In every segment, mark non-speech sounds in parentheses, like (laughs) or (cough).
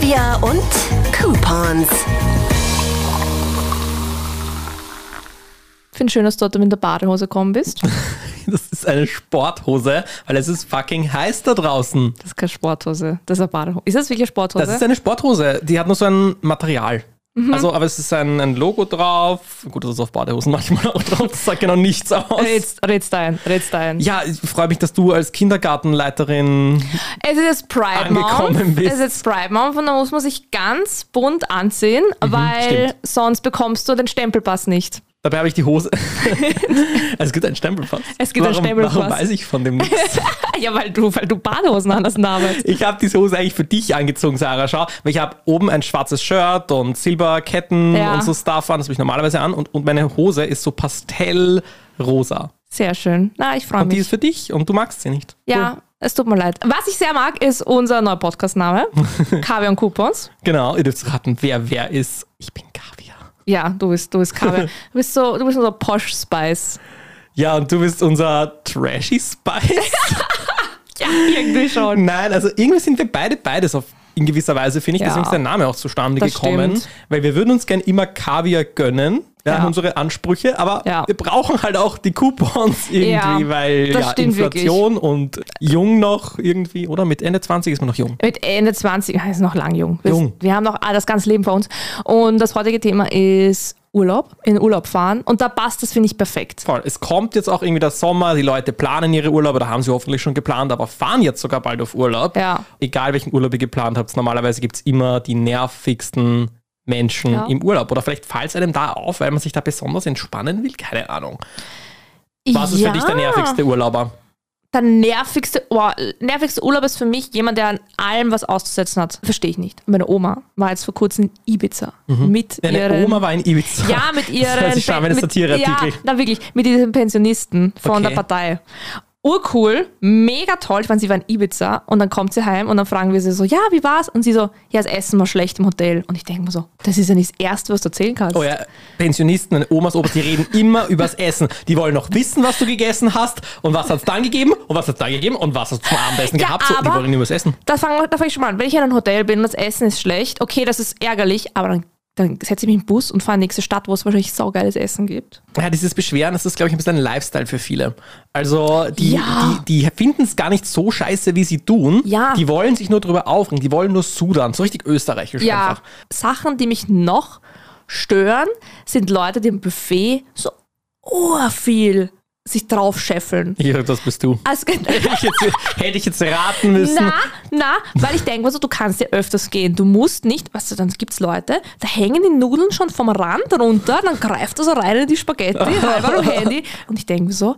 Kaviar und Coupons. Ich finde schön, dass du heute mit der Badehose gekommen bist. (laughs) Das ist eine Sporthose, weil es ist fucking heiß da draußen. Das ist keine Sporthose, das ist eine Badehose. Ist das wirklich eine Sporthose? Das ist eine Sporthose, die hat nur so ein Material. Mhm. Also, aber es ist ein, ein Logo drauf. Gut, das ist auf Badehosen manchmal auch drauf. Das sagt genau nichts aus. Redst, redst ein, redst ein. Ja, ich freue mich, dass du als Kindergartenleiterin Es ist Pride Angekommen Month. bist. Es ist jetzt Pride Month und da muss man sich ganz bunt anziehen, weil stimmt. sonst bekommst du den Stempelpass nicht. Dabei habe ich die Hose. (laughs) es gibt einen Stempelpass. Es gibt warum, Stempelpass. Warum weiß ich von dem nichts? (laughs) Ja, weil du, weil du Badehosen an hast. Ich habe diese Hose eigentlich für dich angezogen, Sarah. Schau, weil ich habe oben ein schwarzes Shirt und Silberketten Ja. und so Stuff an. Das habe ich normalerweise an. Und, und meine Hose ist so pastellrosa. Sehr schön. Na, ich freue Und die mich. ist für dich und du magst sie nicht. Ja, es tut mir leid. Was ich sehr mag, ist unser neuer Podcast-Name. (laughs) Kaviar und Coupons. Genau, ihr dürft raten, wer wer ist. Ich bin Kaviar. Ja, du bist, du bist Kaviar. (laughs) Du bist so, du bist unser Posh Spice. Ja, und du bist unser Trashy Spice. (laughs) Ja, irgendwie schon. Nein, also irgendwie sind wir beide beides auf in gewisser Weise, finde ich. Ja. Deswegen ist der Name auch zustande Das gekommen. stimmt. Weil wir würden uns gern immer Kaviar gönnen. Wir Ja. haben unsere Ansprüche, aber Ja. wir brauchen halt auch die Coupons irgendwie, weil ja, Inflation und jung noch irgendwie, oder? Mit Ende 20 ist man noch jung. Mit Ende 20, ah, ist noch lang jung. Wir, Jung. wir haben noch ah, das ganze Leben vor uns. Und das heutige Thema ist Urlaub, in Urlaub fahren. Und da passt das, finde ich, perfekt. Voll. Es kommt jetzt auch irgendwie der Sommer, die Leute planen ihre Urlaube, da haben sie hoffentlich schon geplant, aber fahren jetzt sogar bald auf Urlaub. Ja. Egal welchen Urlaub ihr geplant habt, normalerweise gibt es immer die nervigsten Menschen Ja. im Urlaub. Oder vielleicht fällt es einem da auf, weil man sich da besonders entspannen will, keine Ahnung. Was ist ja, für dich der nervigste Urlauber? Der nervigste, oh, nervigste Urlaub ist für mich jemand, der an allem was auszusetzen hat. Verstehe ich nicht. Meine Oma war jetzt vor kurzem in Ibiza. Mit Deine ihren, Oma war in Ibiza. Ja, mit ihren. (laughs) Das hört sich an ein mit- Satireartikel. Ja, na wirklich, mit diesen Pensionisten von Okay. der Partei. Urcool, mega toll. Ich meine, sie war in Ibiza und dann kommt sie heim und dann fragen wir sie so, ja, wie war's? Und sie so, ja, das Essen war schlecht im Hotel. Und ich denke mir so, das ist ja nicht das Erste, was du erzählen kannst. Oh ja, Pensionisten, meine Omas, Opas, die reden immer übers Essen. Die wollen noch wissen, was du gegessen hast und was hat's dann gegeben und was hat's dann gegeben und was hast du zum Abendessen Ja, gehabt. So, die wollen übers Essen. Da fange fang ich schon mal an. Wenn ich in einem Hotel bin und das Essen ist schlecht, okay, das ist ärgerlich, aber dann, dann setze ich mich in den Bus und fahre in die nächste Stadt, wo es wahrscheinlich saugeiles Essen gibt. Ja, dieses Beschweren, das ist, glaube ich, ein bisschen ein Lifestyle für viele. Also, die, Ja. die, die finden es gar nicht so scheiße, wie sie tun. Ja. Die wollen sich nur drüber aufregen. Die wollen nur sudern. So richtig österreichisch Ja, einfach. Sachen, die mich noch stören, sind Leute, die im Buffet so urviel sich drauf scheffeln. Hier, das bist du. Also, (laughs) Hätte ich jetzt, hätte ich jetzt raten müssen. na, na, weil ich denke mir so, du kannst ja öfters gehen. Du musst nicht, weißt du, dann gibt es Leute, da hängen die Nudeln schon vom Rand runter, dann greift er so rein in die Spaghetti, (laughs) halber am Handy. Und ich denke mir so,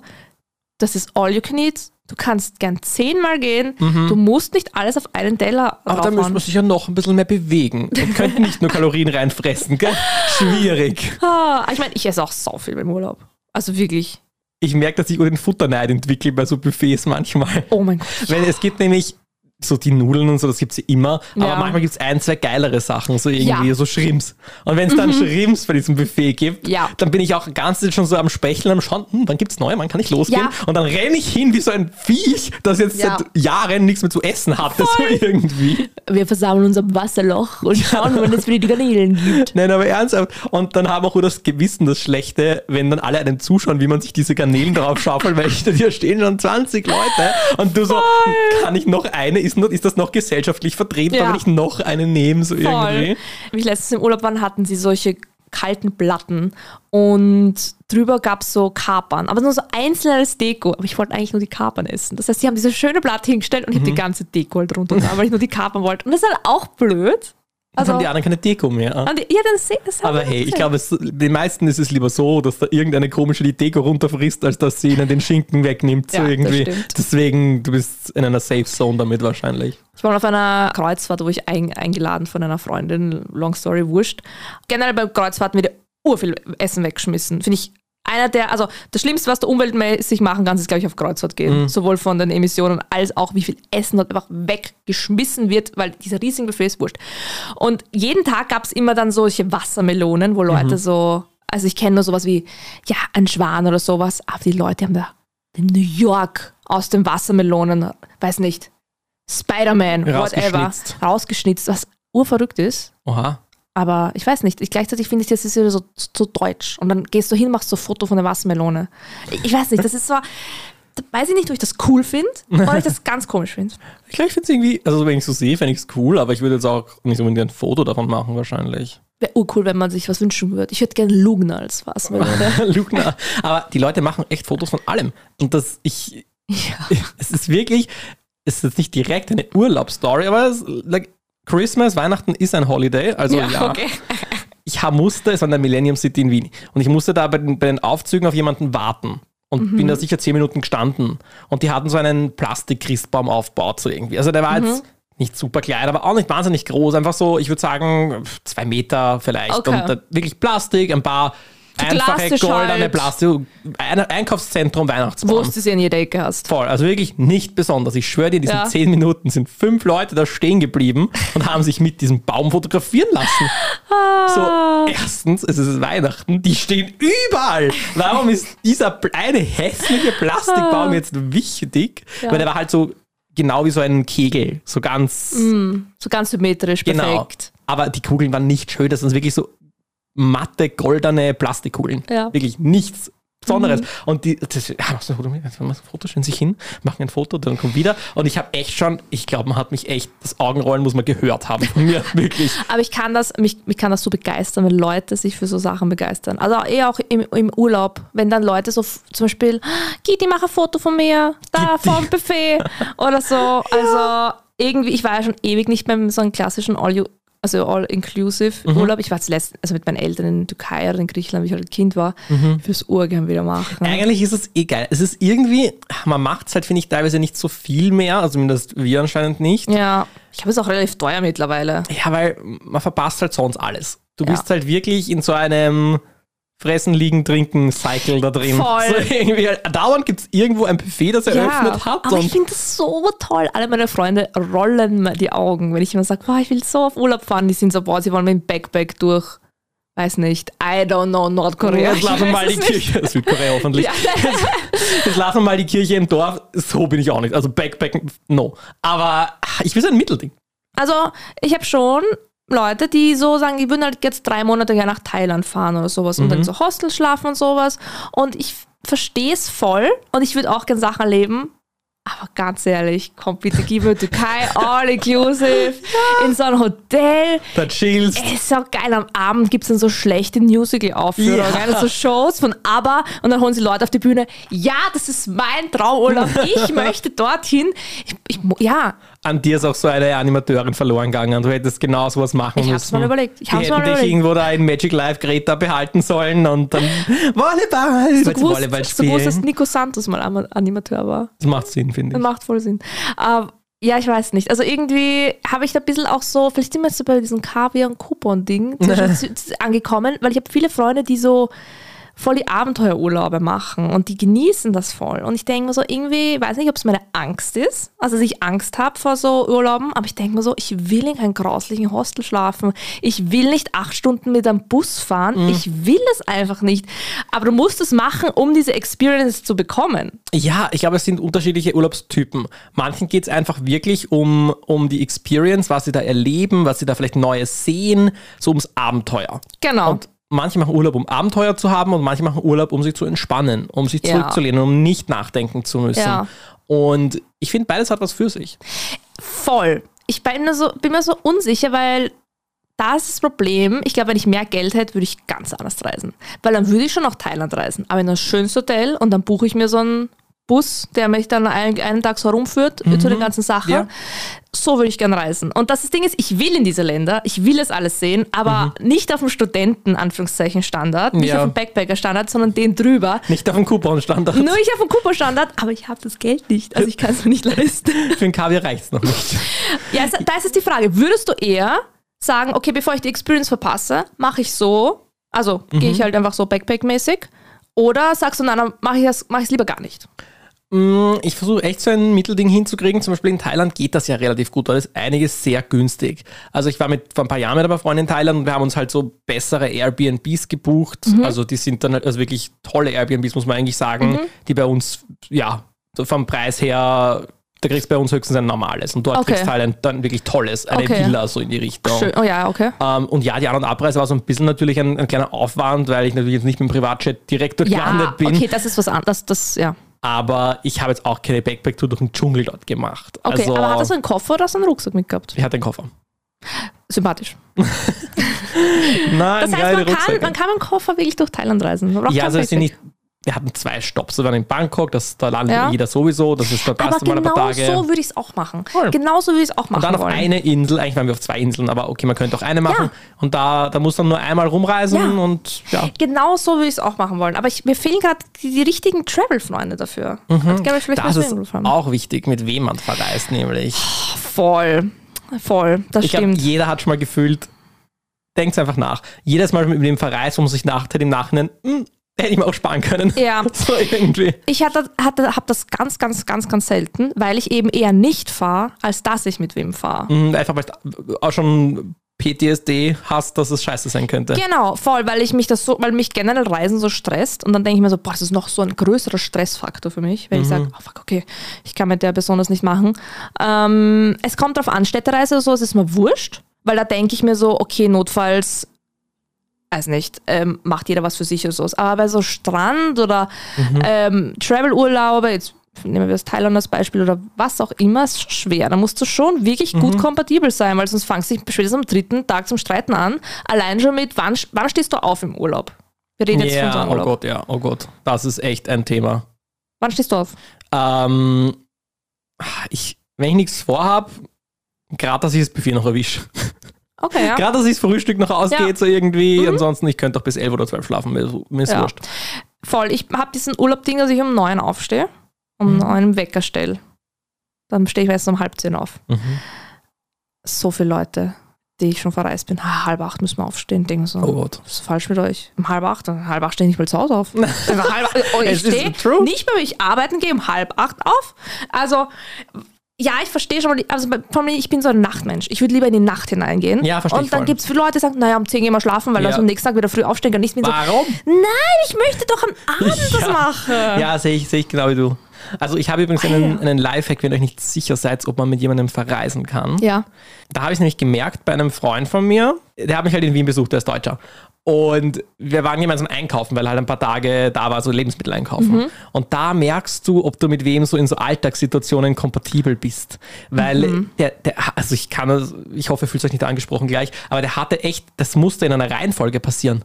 das ist all you can eat. Du kannst gern zehnmal gehen. Du musst nicht alles auf einen Teller Mhm. Aber da müsste raufhauen. man sich ja noch ein bisschen mehr bewegen. Und könnte nicht nur Kalorien reinfressen, gell? Schwierig. Ah, ich meine, ich esse auch so viel beim Urlaub. Also wirklich. Ich merke, dass ich den Futterneid entwickle bei so Buffets manchmal. Oh mein Gott. Weil es gibt nämlich so die Nudeln und so, das gibt es immer. Aber Ja. manchmal gibt es ein, zwei geilere Sachen, so irgendwie, Ja. so Shrimps. Und wenn es dann Shrimps bei diesem Buffet gibt, Ja. dann bin ich auch ganz schon so am Specheln, am Schauen, hm, wann gibt es neue, wann kann ich losgehen? Und dann renne ich hin wie so ein Viech, das jetzt seit Jahren nichts mehr zu essen hatte, so irgendwie. Wir versammeln uns am Wasserloch und schauen, wann es wieder die Garnelen gibt. (laughs) Nein, aber ernsthaft. Und dann haben auch nur das Gewissen, das Schlechte, wenn dann alle einem zuschauen, wie man sich diese Garnelen drauf schaufelt, weil hinter dir stehen schon 20 Leute und du so, kann ich noch eine? Ist, noch, ist das noch gesellschaftlich vertretbar, Ja. wenn ich noch eine nehme, so irgendwie? Wie ich letztens im Urlaub waren, hatten sie solche kalten Platten und drüber gab es so Kapern, aber nur so einzeln als Deko. Aber ich wollte eigentlich nur die Kapern essen. Das heißt, sie haben diese schöne Platte hingestellt und ich habe Mhm. die ganze Deko halt drunter, getan, weil ich nur die Kapern wollte. Und das ist halt auch blöd. Also, haben die anderen keine Deko mehr. und die- ja, dann se- das Aber hey, ich glaube, den meisten ist es lieber so, dass da irgendeine komische die Deko runterfrisst, als dass sie ihnen den Schinken wegnimmt. So Ja, das irgendwie. Deswegen, du bist in einer Safe Zone damit wahrscheinlich. Ich war auf einer Kreuzfahrt, wo ich ein, eingeladen von einer Freundin, long story, wurscht. Generell bei Kreuzfahrten wird ja urviel Essen weggeschmissen. Finde ich einer der, also das Schlimmste, was du umweltmäßig machen kannst, ist, glaube ich, auf Kreuzfahrt gehen. Sowohl von den Emissionen als auch, wie viel Essen dort einfach weggeschmissen wird, weil dieser riesige Buffet ist wurscht. Und jeden Tag gab es immer dann solche Wassermelonen, wo Leute so, also ich kenne nur sowas wie, ja, ein Schwan oder sowas, aber die Leute haben da in New York aus den Wassermelonen, weiß nicht, Spider-Man, whatever, Rausgeschnitzt. rausgeschnitzt, was urverrückt ist. Oha. Aber ich weiß nicht, ich, gleichzeitig finde ich, das ist wieder so, so deutsch. Und dann gehst du hin, machst so ein Foto von der Wassermelone. Ich, ich weiß nicht, das ist so, weiß ich nicht, ob ich das cool finde oder ich das (laughs) ganz komisch finde. Ich glaube, ich finde es irgendwie, also wenn ich so sehe, fände ich es cool, aber ich würde jetzt auch nicht unbedingt ein Foto davon machen, wahrscheinlich. Wäre urcool, wenn man sich was wünschen würde. Ich hätte gerne Lugner als Wassermelone. (laughs) Lugner. Aber die Leute machen echt Fotos von allem. Und das, ich, (laughs) es ist wirklich, es ist jetzt nicht direkt eine Urlaubsstory, aber es, like, Christmas, Weihnachten ist ein Holiday, also ja. okay. Ich musste, es war in der Millennium City in Wien, und ich musste da bei den, bei den Aufzügen auf jemanden warten. Und bin da sicher zehn Minuten gestanden. Und die hatten so einen Plastik-Christbaum aufgebaut, so irgendwie. Also der war jetzt nicht super klein, aber auch nicht wahnsinnig groß. Einfach so, ich würde sagen, zwei Meter vielleicht. Okay. Und wirklich Plastik, ein paar einfache klassisch goldene halt. Plastik. Ein Einkaufszentrum, Weihnachtsbaum. Wo du sie in jeder Ecke hast. Voll, also wirklich nicht besonders. Ich schwöre dir, in diesen Ja. zehn Minuten sind fünf Leute da stehen geblieben und haben sich mit diesem Baum fotografieren lassen. Ah. So, erstens, es ist Weihnachten, die stehen überall. Warum ist dieser kleine hässliche Plastikbaum jetzt wichtig? Ah. Ja. Weil der war halt so genau wie so ein Kegel, so ganz So ganz symmetrisch, genau. perfekt. Aber die Kugeln waren nicht schön, das sind wirklich so matte, goldene Plastikkugeln. Ja. Mhm. Wirklich nichts Besonderes. Und die, das, ja, machst du ein Foto, machst ein Foto, stellen sich hin, machen ein Foto, dann kommt wieder. Und ich habe echt schon, ich glaube, man hat mich echt, das Augenrollen muss man gehört haben von mir, (laughs) wirklich. Aber ich kann das, mich, mich kann das so begeistern, wenn Leute sich für so Sachen begeistern. Also eher auch im, im Urlaub, wenn dann Leute so zum Beispiel, Giti, mach ein Foto von mir, da Gitti. vom Buffet oder so. (laughs) Also irgendwie, ich war ja schon ewig nicht mehr in so einem klassischen All you, also All-Inclusive Mhm. Urlaub. Ich war zuletzt, also mit meinen Eltern in der Türkei oder in Griechenland, wie ich halt Kind war, Mhm. fürs Urgern wieder machen. Eigentlich ist es eh geil. Es ist irgendwie, man macht es halt, finde ich, teilweise nicht so viel mehr, also zumindest wir anscheinend nicht. Ja, ich habe es auch relativ teuer mittlerweile. Ja, weil man verpasst halt sonst alles. Du Ja. bist halt wirklich in so einem Fressen, Liegen, Trinken Cycle da drin. Voll. So irgendwie, dauernd gibt es irgendwo ein Buffet, das eröffnet hat. aber ich finde das so toll. Alle meine Freunde rollen mir die Augen, wenn ich immer sage, boah, ich will so auf Urlaub fahren. Die sind so, boah, sie wollen mit dem Backpack durch, weiß nicht, I don't know, Nordkorea. Jetzt Ich mal die. Kirche, (laughs) Südkorea hoffentlich. Ja. (laughs) Jetzt lassen wir mal die Kirche im Dorf. So bin ich auch nicht. Also Backpack, no. Aber ich will so ein Mittelding. Also, ich habe schon Leute, die so sagen, die würden halt jetzt drei Monate gerne nach Thailand fahren oder sowas und Mhm. dann so Hostels schlafen und sowas. Und ich verstehe es voll und ich würde auch gerne Sachen erleben. Aber ganz ehrlich, komm bitte, gib mir Türkei, (laughs) all inclusive, in so ein Hotel. Da chillst. Es ist auch geil, am Abend gibt es dann so schlechte Musical-Aufführungen, Ja. so Shows von ABBA und dann holen sie Leute auf die Bühne. Ja, das ist mein Traumurlaub, (laughs) ich möchte dorthin. Ich, ich, ja, An dir ist auch so eine Animateurin verloren gegangen. Du hättest genau sowas machen Ich müssen. hab's mal überlegt. Ich Die hab's mal hätten dich überlegt. irgendwo da in Magic Life Greta behalten sollen und dann (laughs) Volleyball. so du Volleyball gewusst, so gewusst, dass spielen? Nico Santos mal Animateur war. Das macht Sinn, finde Das ich. macht voll Sinn. Ähm, ja, ich weiß nicht. Also irgendwie habe ich da ein bisschen auch so, vielleicht sind wir jetzt so bei diesem Kaviar- und Coupon-Ding zwischen- (laughs) zu- zu- angekommen, weil ich habe viele Freunde, die so voll die Abenteuerurlaube machen und die genießen das voll. Und ich denke mir so, irgendwie, weiß nicht, ob es meine Angst ist, also dass ich Angst habe vor so Urlauben, aber ich denke mir so, ich will in keinem grauslichen Hostel schlafen. Ich will nicht acht Stunden mit einem Bus fahren. Ich will es einfach nicht. Aber du musst es machen, um diese Experience zu bekommen. Ja, ich glaube, es sind unterschiedliche Urlaubstypen. Manchen geht es einfach wirklich um, um die Experience, was sie da erleben, was sie da vielleicht Neues sehen, so ums Abenteuer. Genau. Und manche machen Urlaub, um Abenteuer zu haben und manche machen Urlaub, um sich zu entspannen, um sich Ja. zurückzulehnen, um nicht nachdenken zu müssen. Ja. Und ich finde, beides hat was für sich. Voll. Ich bin mir so, bin mir so unsicher, weil da ist das Problem. Ich glaube, wenn ich mehr Geld hätte, würde ich ganz anders reisen. Weil dann würde ich schon nach Thailand reisen. Aber in ein schönes Hotel und dann buche ich mir so einen Bus, der mich dann einen, einen Tag so rumführt zu den ganzen Sachen. Ja. So würde ich gerne reisen. Und das Ding ist, ich will in diese Länder, ich will es alles sehen, aber nicht auf dem Studenten, Anführungszeichen, Standard, nicht Ja. auf dem Backpacker-Standard, sondern den drüber. Nicht auf dem Coupon-Standard. Nur nicht auf dem Cooper-Standard, aber ich habe das Geld nicht. Also ich kann es mir nicht leisten. (laughs) Für den Kaviar reicht es noch nicht. Ja, es- da ist jetzt die Frage, würdest du eher sagen, okay, bevor ich die Experience verpasse, mache ich so, also gehe ich halt einfach so Backpack-mäßig, oder sagst du, nein, dann mache ich es mach lieber gar nicht? Mm, Ich versuche echt so ein Mittelding hinzukriegen. Zum Beispiel in Thailand geht das ja relativ gut, da ist einiges sehr günstig. Also ich war mit vor ein paar Jahren mit einer Freundin in Thailand und wir haben uns halt so bessere Airbnbs gebucht. Also die sind dann halt- also wirklich tolle Airbnbs, muss man eigentlich sagen, die bei uns, ja, vom Preis her da kriegst du bei uns höchstens ein normales und dort Okay. kriegst du halt ein, dann wirklich tolles, eine Okay. Villa so in die Richtung. Schön. Oh ja, okay. Ähm, und ja, die An- und Abreise war so ein bisschen natürlich ein, ein kleiner Aufwand, weil ich natürlich jetzt nicht mit dem Privatjet direkt dort Ja, gelandet bin. okay, das ist was anderes. Das, ja. Aber ich habe jetzt auch keine Backpack-Tour durch den Dschungel dort gemacht. Okay, also, aber hat er so einen Koffer oder so einen Rucksack mitgehabt? ich hatte einen Koffer. Sympathisch. (laughs) Nein, Das heißt, man kann, man kann mit dem Koffer wirklich durch Thailand reisen. Man braucht ja, also es sind nicht. Wir hatten zwei Stops. Wir waren in Bangkok, das, da landet Ja. jeder sowieso. Das ist, da Aber passt mal ein genau paar Tage. so würde ich es auch machen. Voll. Genau so würde ich es auch machen und dann auf wollen. eine Insel, eigentlich waren wir auf zwei Inseln, aber okay, man könnte auch eine machen. Und da, da muss man nur einmal rumreisen Ja. und ja. Genau so würde ich es auch machen wollen. Aber ich, mir fehlen gerade die, die richtigen Travel-Freunde dafür. Mhm. Das ist auch wichtig, mit wem man verreist, nämlich. Voll. Voll. Das Ich glaube, stimmt. jeder hat schon mal gefühlt, denkt einfach nach. Jedes Mal mit dem verreist, wo man sich nach, im Nachhinein, hm, hätte ich mir auch sparen können. Ja. (laughs) So irgendwie. Ich hatte, hatte, habe das ganz, ganz, ganz, ganz selten, weil ich eben eher nicht fahre, als dass ich mit wem fahre. Hm, Einfach weil du auch schon PTSD hast, dass es scheiße sein könnte. Genau, voll, weil ich mich das so, weil mich generell Reisen so stresst und dann denke ich mir so, boah, das ist noch so ein größerer Stressfaktor für mich, wenn ich sage, oh fuck, okay, ich kann mit der Person das nicht machen. Ähm, es kommt drauf an, Städtereise oder so, es ist mir wurscht, weil da denke ich mir so, okay, notfalls, weiß nicht, ähm, macht jeder was für sich oder so. Aber bei so Strand oder ähm, Travel-Urlaube, jetzt nehmen wir das Thailand als Beispiel oder was auch immer, ist schwer. Da musst du schon wirklich gut kompatibel sein, weil sonst fangst du dich spätestens am dritten Tag zum Streiten an. Allein schon mit, wann, wann stehst du auf im Urlaub? Wir reden jetzt von so einem oh Urlaub. Gott, ja, oh Gott. Das ist echt ein Thema. Wann stehst du auf? Ähm, ich, wenn ich nichts vorhab, gerade dass ich das Buffet noch erwische. (laughs) Okay, ja. Gerade dass ich das Frühstück noch ausgeht, Ja. Mhm. so irgendwie. Ansonsten, ich könnte auch bis 11 oder 12 schlafen, mir, ist- Ja. wurscht. Voll. Ich habe diesen Urlaub-Ding, dass ich um neun aufstehe, um Mhm. neun im Wecker stelle. Dann stehe ich meistens um halb zehn auf. Mhm. So viele Leute, die ich schon verreist bin, ah, halb acht müssen wir aufstehen, denken so. Oh Gott. Was ist falsch mit euch? Um halb acht? Um halb acht stehe ich nicht mal zu Hause auf. (laughs) Also halb, oh, ich stehe nicht mehr, wenn ich arbeiten gehe, um halb acht auf. Also, ja, ich verstehe schon, mal, also vor allem, ich bin so ein Nachtmensch. Ich würde lieber in die Nacht hineingehen. Ja, verstehe ich Und dann gibt es viele Leute, die sagen, naja, um 10 gehen wir schlafen, weil Ja. wir am nächsten Tag wieder früh aufstehen können. Ich bin so, Warum? nein, ich möchte doch am Abend (laughs) das Ja. machen. Ja, sehe ich, sehe ich genau wie du. Also ich habe übrigens einen, einen Lifehack, wenn ihr euch nicht sicher seid, ob man mit jemandem verreisen kann. Ja. Da habe ich es nämlich gemerkt bei einem Freund von mir, der hat mich halt in Wien besucht, der ist Deutscher. Und wir waren gemeinsam einkaufen, weil halt ein paar Tage da war, so Lebensmittel einkaufen. Und da merkst du, ob du mit wem so in so Alltagssituationen kompatibel bist. Weil der, der, also ich kann, das- ich hoffe, ihr fühlt euch nicht angesprochen gleich, aber der hatte echt, das musste in einer Reihenfolge passieren.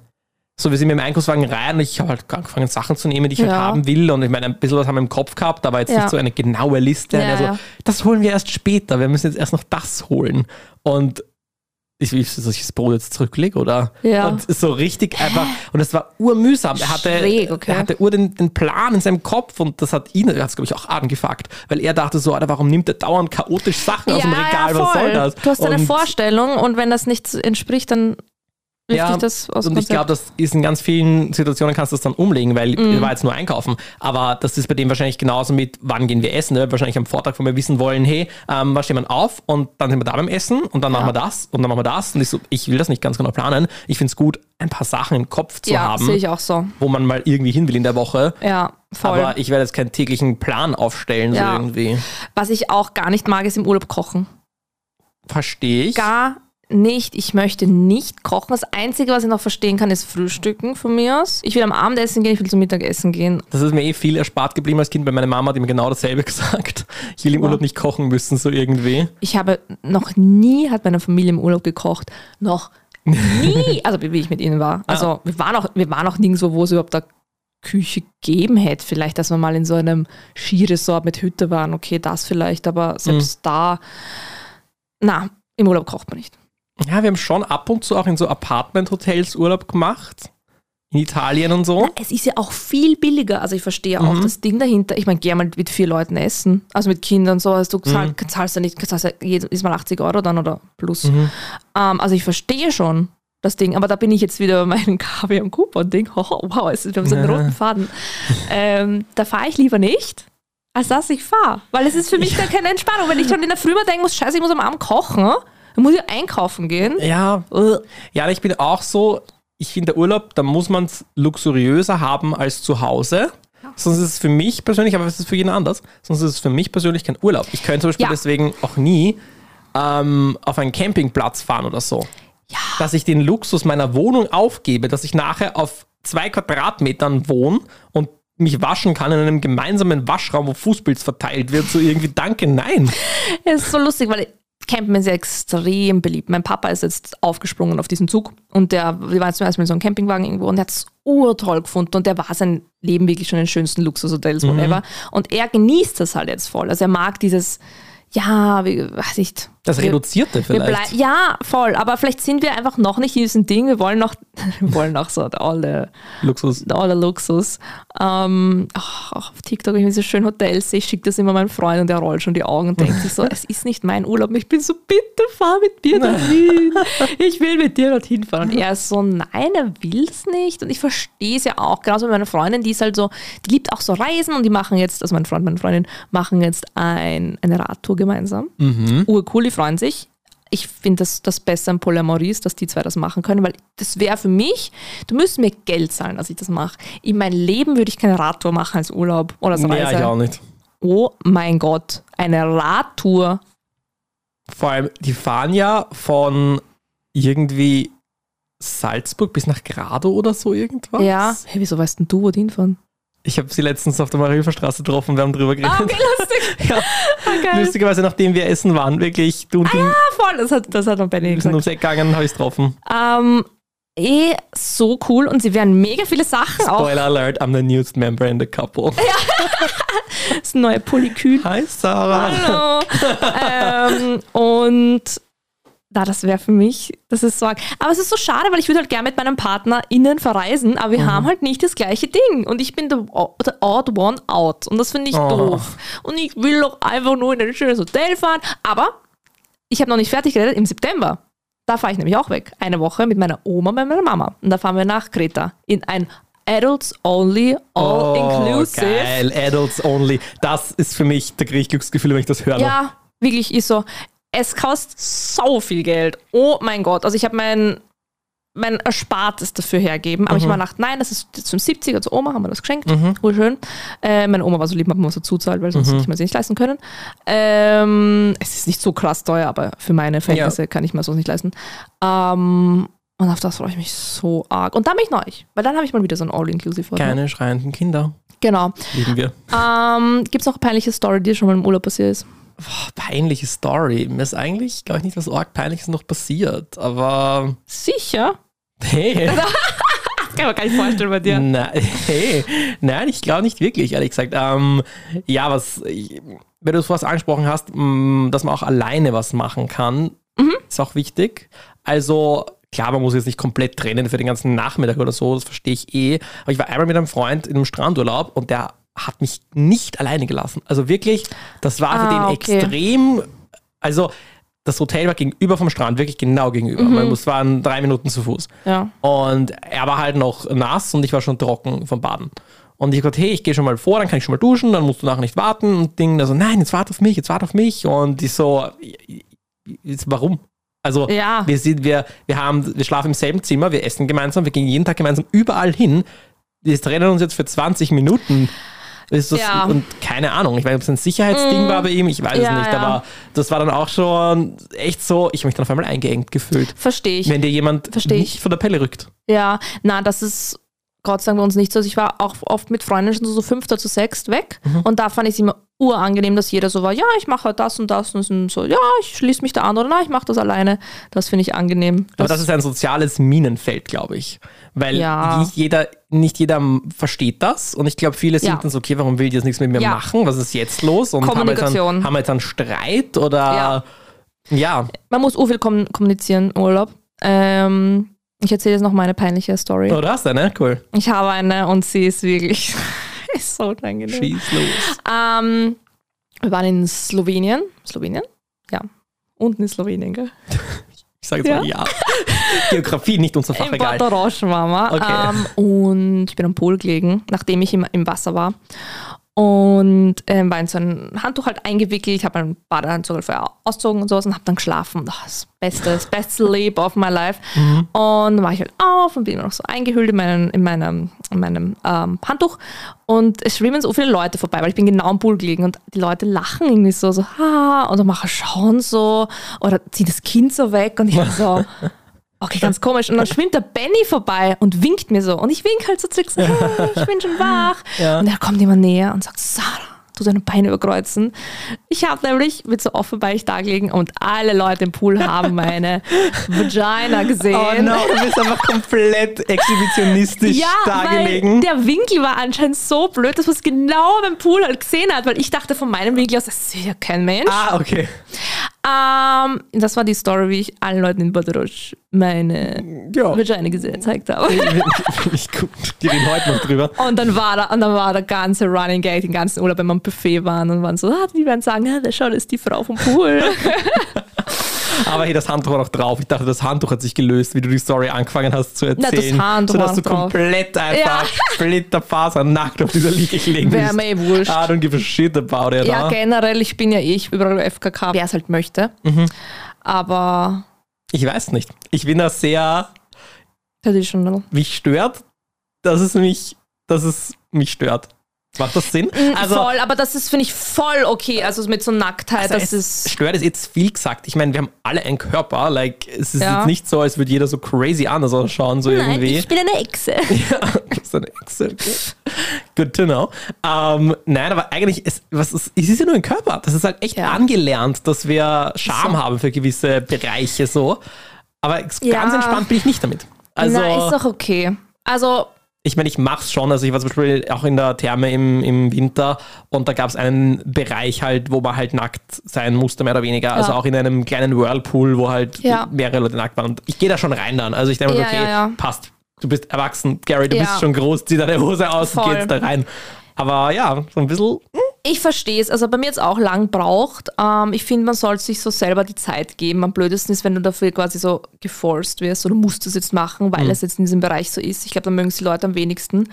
So, wir sind mit dem Einkaufswagen rein und ich habe halt angefangen, Sachen zu nehmen, die ich halt Ja. haben will. Und ich meine, ein bisschen was haben wir im Kopf gehabt, aber jetzt Ja. nicht so eine genaue Liste. Ja, und so, ja. das holen wir erst später. Wir müssen jetzt erst noch das holen. Und ich will, dass ich das Brot jetzt zurücklege, oder? Ja. Und so richtig einfach, und es war urmühsam. Er hatte, Schräg, okay. er hatte ur den, den Plan in seinem Kopf und das hat ihn, er hat es, glaube ich, auch angefuckt, weil er dachte so, Alter, warum nimmt er dauernd chaotisch Sachen aus dem Regal? was soll das? Du hast eine Und- Vorstellung und wenn das nicht entspricht, dann wirft Ja, das aus dem und ich glaube, das ist in ganz vielen Situationen kannst du das dann umlegen, weil Mhm. war jetzt nur einkaufen. Aber das ist bei dem wahrscheinlich genauso mit, wann gehen wir essen. Ne? Wahrscheinlich am Vortag, wo wir wissen wollen, hey, ähm, wann stehen wir auf und dann sind wir da beim Essen und dann machen wir das und dann machen wir das. Und ich, so, ich will das nicht ganz genau planen. Ich finde es gut, ein paar Sachen im Kopf zu ja, haben, sehe ich auch so. wo man mal irgendwie hin will in der Woche. Ja, voll. Aber ich werde jetzt keinen täglichen Plan aufstellen, Ja. so irgendwie. Was ich auch gar nicht mag, ist im Urlaub kochen. Verstehe ich. Gar nicht. Ich möchte nicht kochen. Das Einzige, was ich noch verstehen kann, ist Frühstücken von mir aus. Ich will am Abendessen gehen, ich will zum Mittagessen gehen. Das ist mir eh viel erspart geblieben als Kind, weil meine Mama hat mir genau dasselbe (laughs) gesagt. Ich will im Urlaub nicht kochen müssen, so irgendwie. Ich habe noch nie, hat meine Familie im Urlaub gekocht. Noch nie. (laughs) Also wie ich mit ihnen war. Also wir waren auch, wir waren auch nirgendwo, wo es überhaupt da Küche gegeben hätte. Vielleicht, dass wir mal in so einem Skiresort mit Hütte waren. Okay, das vielleicht, aber selbst da, na, im Urlaub kocht man nicht. Ja, wir haben schon ab und zu auch in so Apartment-Hotels Urlaub gemacht. In Italien und so. Es ist ja auch viel billiger. Also ich verstehe auch Mhm. das Ding dahinter. Ich meine, geh mal mit vier Leuten essen. Also mit Kindern so. Also du Mhm. zahl, zahlst ja nicht, zahlst ja jedes Mal 80 Euro dann oder plus. Mhm. Ähm, also ich verstehe schon das Ding. Aber da bin ich jetzt wieder bei meinem KW und Coupon-Ding. Oh, wow, es ist, wir haben so einen Ja. roten Faden. Ähm, da fahre ich lieber nicht, als dass ich fahre. Weil es ist für mich dann keine Entspannung. Wenn ich schon in der Früh mal denken muss, scheiße, ich muss am Abend kochen, dann muss ich einkaufen gehen. Ja, ja, ich bin auch so, ich finde der Urlaub, da muss man es luxuriöser haben als zu Hause. sonst ist es für mich persönlich, aber es ist für jeden anders, sonst ist es für mich persönlich kein Urlaub. Ich könnte zum Beispiel Ja. deswegen auch nie ähm, auf einen Campingplatz fahren oder so. Ja. Dass ich den Luxus meiner Wohnung aufgebe, dass ich nachher auf zwei Quadratmetern wohne und mich waschen kann in einem gemeinsamen Waschraum, wo Fußpilz verteilt wird, so irgendwie danke, nein. (laughs) Es ist so lustig, weil Campen ist ja extrem beliebt. Mein Papa ist jetzt aufgesprungen auf diesen Zug und der, wir waren zum ersten Mal in so einem Campingwagen irgendwo und der hat es urtoll gefunden und der war sein Leben wirklich schon in den schönsten Luxushotels, Mhm. whatever. Und er genießt das halt jetzt voll. Also er mag dieses, ja, wie, weiß nicht. Das Reduzierte vielleicht. ja, voll. Aber vielleicht sind wir einfach noch nicht in diesem Ding. Wir wollen noch, (laughs) wir wollen noch so alle, Luxus. aller Luxus. Ähm, ach, auf TikTok, wenn ich so schön Hotels sehe, schickt das immer mein Freund und der rollt schon die Augen und denkt sich so, (laughs) es ist nicht mein Urlaub. Ich bin so, bitte fahr mit mir dorthin. Ich will mit dir dorthin fahren. Und er ist so, nein, er will es nicht. Und ich verstehe es ja auch. Genauso wie meine Freundin, die ist halt so, die liebt auch so Reisen und die machen jetzt, also mein Freund, meine Freundin, machen jetzt ein, eine Radtour gemeinsam. Urcool, die freuen sich. Ich finde das, das besser im Polyamorie ist, dass die zwei das machen können, weil das wäre für mich, du müsstest mir Geld zahlen, dass ich das mache. In meinem Leben würde ich keine Radtour machen als Urlaub oder als Reise. Ja, ich auch nicht. Oh mein Gott, eine Radtour. Vor allem, die fahren ja von irgendwie Salzburg bis nach Grado oder so irgendwas. Ja. Hey, wieso weißt denn du, wo die hinfahren? Ich habe sie letztens auf der Marienstraße getroffen, wir haben drüber geredet. Ah, okay, lustig. (laughs) Ja, Ah, geil. lustigerweise, nachdem wir essen waren, wirklich, du und Ah, voll, das hat, das hat noch Benny wir sind gesagt. ums Eck gegangen, habe ich getroffen. Ähm, eh, so cool und sie werden mega viele Sachen auch. Spoiler alert, I'm the newest member in the couple. (laughs) Das neue Polykül. Hi Sarah. Hallo. ähm, und da, das wäre für mich, das ist so arg. Aber es ist so schade, weil ich würde halt gerne mit meinem Partner innen verreisen, aber wir Mhm. haben halt nicht das gleiche Ding. Und ich bin der odd one out. Und das finde ich Oh. doof. Und ich will doch einfach nur in ein schönes Hotel fahren. Aber ich habe noch nicht fertig geredet, im September. Da fahre ich nämlich auch weg. Eine Woche mit meiner Oma und meiner Mama. Und da fahren wir nach Kreta. In ein Adults Only, All Inclusive. Oh, Geil, Adults only. Das ist für mich, da kriege ich Glücksgefühle, wenn ich das höre. Ja, wirklich ist so. Es kostet so viel Geld. Oh mein Gott. Also ich habe mein, mein Erspartes dafür hergeben. Aber ich habe mir gedacht, nein, das ist zum 70er zur Oma, haben wir das geschenkt. Urschön. Äh, meine Oma war so lieb, hat mir was dazu zahlt, weil sonst hätte ich mir das nicht leisten können. Ähm, es ist nicht so krass teuer, aber für meine Verhältnisse kann ich mir sowas nicht leisten. Ähm, und auf das freue ich mich so arg. Und dann bin ich neu, weil dann habe ich mal wieder so ein All-Inclusive. Keine schreienden Kinder. Genau. Lieben wir. Ähm, Gibt es noch eine peinliche Story, die dir schon mal im Urlaub passiert ist? Boah, peinliche Story. Mir ist eigentlich, glaube ich, nicht was arg Peinliches noch passiert. Aber Sicher. hey. (laughs) Das kann man gar nicht vorstellen bei dir. Nein, hey, nein, ich glaube nicht wirklich, ehrlich gesagt. Ähm, ja, was, ich, wenn du es vorhin angesprochen hast, mh, dass man auch alleine was machen kann, ist auch wichtig. Also, klar, man muss jetzt nicht komplett trennen für den ganzen Nachmittag oder so, das verstehe ich eh. Aber ich war einmal mit einem Freund in einem Strandurlaub und der hat mich nicht alleine gelassen. Also wirklich, das war für Ah, den okay. extrem, also das Hotel war gegenüber vom Strand, wirklich genau gegenüber. Man muss waren drei Minuten zu Fuß. Ja. Und er war halt noch nass und ich war schon trocken vom Baden. Und ich gesagt, hey, ich gehe schon mal vor, dann kann ich schon mal duschen, dann musst du nachher nicht warten. Und Ding, also nein, jetzt warte auf mich, jetzt warte auf mich. Und ich so, jetzt, warum? Also Ja. wir sind, wir, wir haben, wir schlafen im selben Zimmer, wir essen gemeinsam, wir gehen jeden Tag gemeinsam überall hin. Wir trennen uns jetzt für 20 Minuten. Ist das, Ja. Und keine Ahnung, ich weiß nicht, ob es ein Sicherheitsding war bei ihm, ich weiß Ja, es nicht, ja. aber das war dann auch schon echt so, ich habe mich dann auf einmal eingeengt gefühlt. Verstehe ich. Wenn dir jemand Versteh ich. nicht von der Pelle rückt. Ja, na, das ist Gott sei Dank bei uns nicht so. Also ich war auch oft mit Freunden schon so fünfter zu sechst weg Mhm. und da fand ich es immer urangenehm, dass jeder so war, ja, ich mache halt das und das und sind so, ja, ich schließe mich da an oder na, ich mache das alleine. Das finde ich angenehm. Aber das ist ein soziales Minenfeld, glaube ich. Weil Ja. nicht, jeder, nicht jeder versteht das. Und ich glaube, viele sind Ja. dann so, okay, warum will die jetzt nichts mit mir Ja. machen? Was ist jetzt los? Und haben wir jetzt, Kommunikation. einen, haben wir jetzt einen Streit? Oder Ja. Man muss urviel kom kommunizieren im Urlaub. Ähm, ich erzähle jetzt noch meine peinliche Story. Oh, du hast eine? Cool. Ich habe eine und sie ist wirklich (laughs) ist so unangenehm. Schieß los. Ähm, wir waren in Slowenien. Slowenien? Ja. Unten in Slowenien, gell? (laughs) Ich sage jetzt mal ja. Geografie, nicht unser Im Fachegal. Porto Roche wir. Okay. Ähm, und ich bin am Pool gelegen, nachdem ich im, im Wasser war. Und ähm, war in so ein Handtuch halt eingewickelt. Ich habe einen Badeanzug halt vorher ausgezogen und sowas und habe dann geschlafen. Oh, das beste, das beste (laughs) Sleep of my life. Und dann war ich halt auf und bin immer noch so eingehüllt in, meinen, in meinem, in meinem ähm, Handtuch. Und es schwimmen so viele Leute vorbei, weil ich bin genau am Pool gelegen und die Leute lachen irgendwie so, so, ha, oder machen schauen so, oder ziehen das Kind so weg und ich so, (laughs) okay, ganz komisch. Und dann schwimmt der Benny vorbei und winkt mir so. Und ich wink halt so zurück, so, (laughs) hey, ich bin schon wach. Ja. Und er kommt immer näher und sagt, Sarah, du deine Beine überkreuzen. Ich habe nämlich mit so offen bei ich da gelegen und alle Leute im Pool haben meine (laughs) Vagina gesehen. Oh no, du bist einfach komplett exhibitionistisch Ja, dargelegen. weil der Winkel war anscheinend so blöd, dass man es genau beim Pool halt gesehen hat, weil ich dachte von meinem Winkel aus, das sieht ja kein Mensch. Ah, okay. Ähm, das war die Story, wie ich allen Leuten in Badrosch meine Ja. Vagina gezeigt habe. Ich. Die reden heute noch drüber. Und dann war da, und dann war der ganze Running Gag, den ganzen Urlaub, wenn wir am Buffet waren und waren so, ah, die werden sagen, ja, schau, das ist die Frau vom Pool. (laughs) (laughs) Aber hey, das Handtuch war noch drauf. Ich dachte, das Handtuch hat sich gelöst, wie du die Story angefangen hast zu Na, das erzählen. Handtuch sodass du drauf. komplett einfach Splitterfaser nackt auf dieser Liege gelegen Wäre bist. mir eh wurscht. I don't give a shit about it. ja, ah. generell, ich bin ja eh ich überall FKK, wer es halt möchte. Mhm. Aber Ich weiß nicht. Ich bin da sehr, schon. mich stört, dass es mich, dass es mich stört. Macht das Sinn? Also, voll, aber das ist, finde ich, voll okay. Also mit so Nacktheit, das Also es ist. stört ist jetzt viel gesagt. Ich meine, wir haben alle einen Körper. Like, es ist Ja. jetzt nicht so, als würde jeder so crazy anders ausschauen, so irgendwie. bin eine Echse. (laughs) Ja, so eine Excel. Good to know. Ähm, nein, aber eigentlich, ist, was ist, es ist ja nur ein Körper. Das ist halt echt Ja. angelernt, dass wir Scham So. haben für gewisse Bereiche so. Aber Ja. ganz entspannt bin ich nicht damit. Also, Na, ist doch okay. Also, ich meine, ich mach's schon. Also ich war zum Beispiel auch in der Therme im, im Winter und da gab es einen Bereich halt, wo man halt nackt sein musste, mehr oder weniger. Also auch in einem kleinen Whirlpool, wo halt Ja. mehrere Leute nackt waren. Und ich gehe da schon rein dann. Also ich denke mir, Ja, okay, ja, ja. passt. Du bist erwachsen, Gary, du Ja. bist schon groß, zieh deine Hose aus und Voll. geh jetzt da rein. Aber ja, so ein bisschen. Ich verstehe es. Also bei mir jetzt auch lang braucht. Ähm, ich finde, man sollte sich so selber die Zeit geben. Am blödesten ist, wenn du dafür quasi so geforst wirst oder musst es jetzt machen, weil es jetzt in diesem Bereich so ist. Ich glaube, da mögen es die Leute am wenigsten.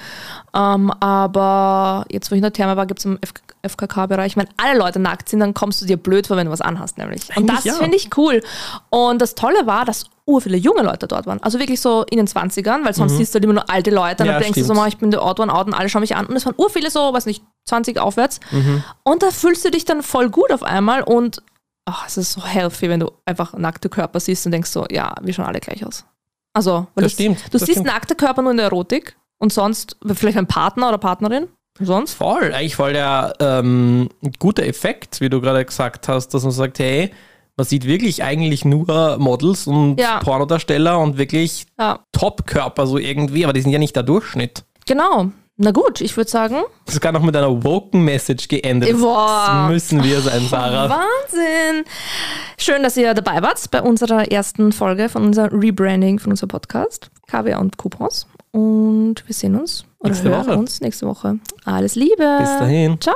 Ähm, aber jetzt, wo ich in der Therme war, gibt es im FKK-Bereich, wenn alle Leute nackt sind, dann kommst du dir blöd vor, wenn du was anhast, nämlich. Und Eigentlich das ja. finde ich cool. Und das Tolle war, dass ur viele junge Leute dort waren. Also wirklich so in den 20ern, weil sonst siehst du halt immer nur alte Leute und Mhm. Ja, dann denkst du so, stimmt. mal, ich bin der Odd One Out und alle schauen mich an. Und es waren ur viele so, weiß nicht, 20 aufwärts. Mhm. Und da fühlst du dich dann voll gut auf einmal und ach, es ist so healthy, wenn du einfach nackte Körper siehst und denkst so, ja, wir schauen alle gleich aus. Also, weil Das du, stimmt, du das siehst stimmt. nackte Körper nur in der Erotik und sonst vielleicht ein Partner oder Partnerin. Sonst? Voll, eigentlich voll der ähm, gute Effekt, wie du gerade gesagt hast, dass man sagt, hey, man sieht wirklich eigentlich nur Models und Ja. Pornodarsteller und wirklich Ja, Top-Körper so irgendwie, aber die sind ja nicht der Durchschnitt. genau. Na gut, ich würde sagen, Das ist gar noch mit einer woken Message geendet. Boah. das müssen wir sein, Sarah. (laughs) Wahnsinn. Schön, dass ihr dabei wart bei unserer ersten Folge von unser Rebranding von unserem Podcast, KWA und Coupons. Und wir sehen uns oder Nächste hören Woche. uns nächste Woche. Alles Liebe. Bis dahin. Ciao.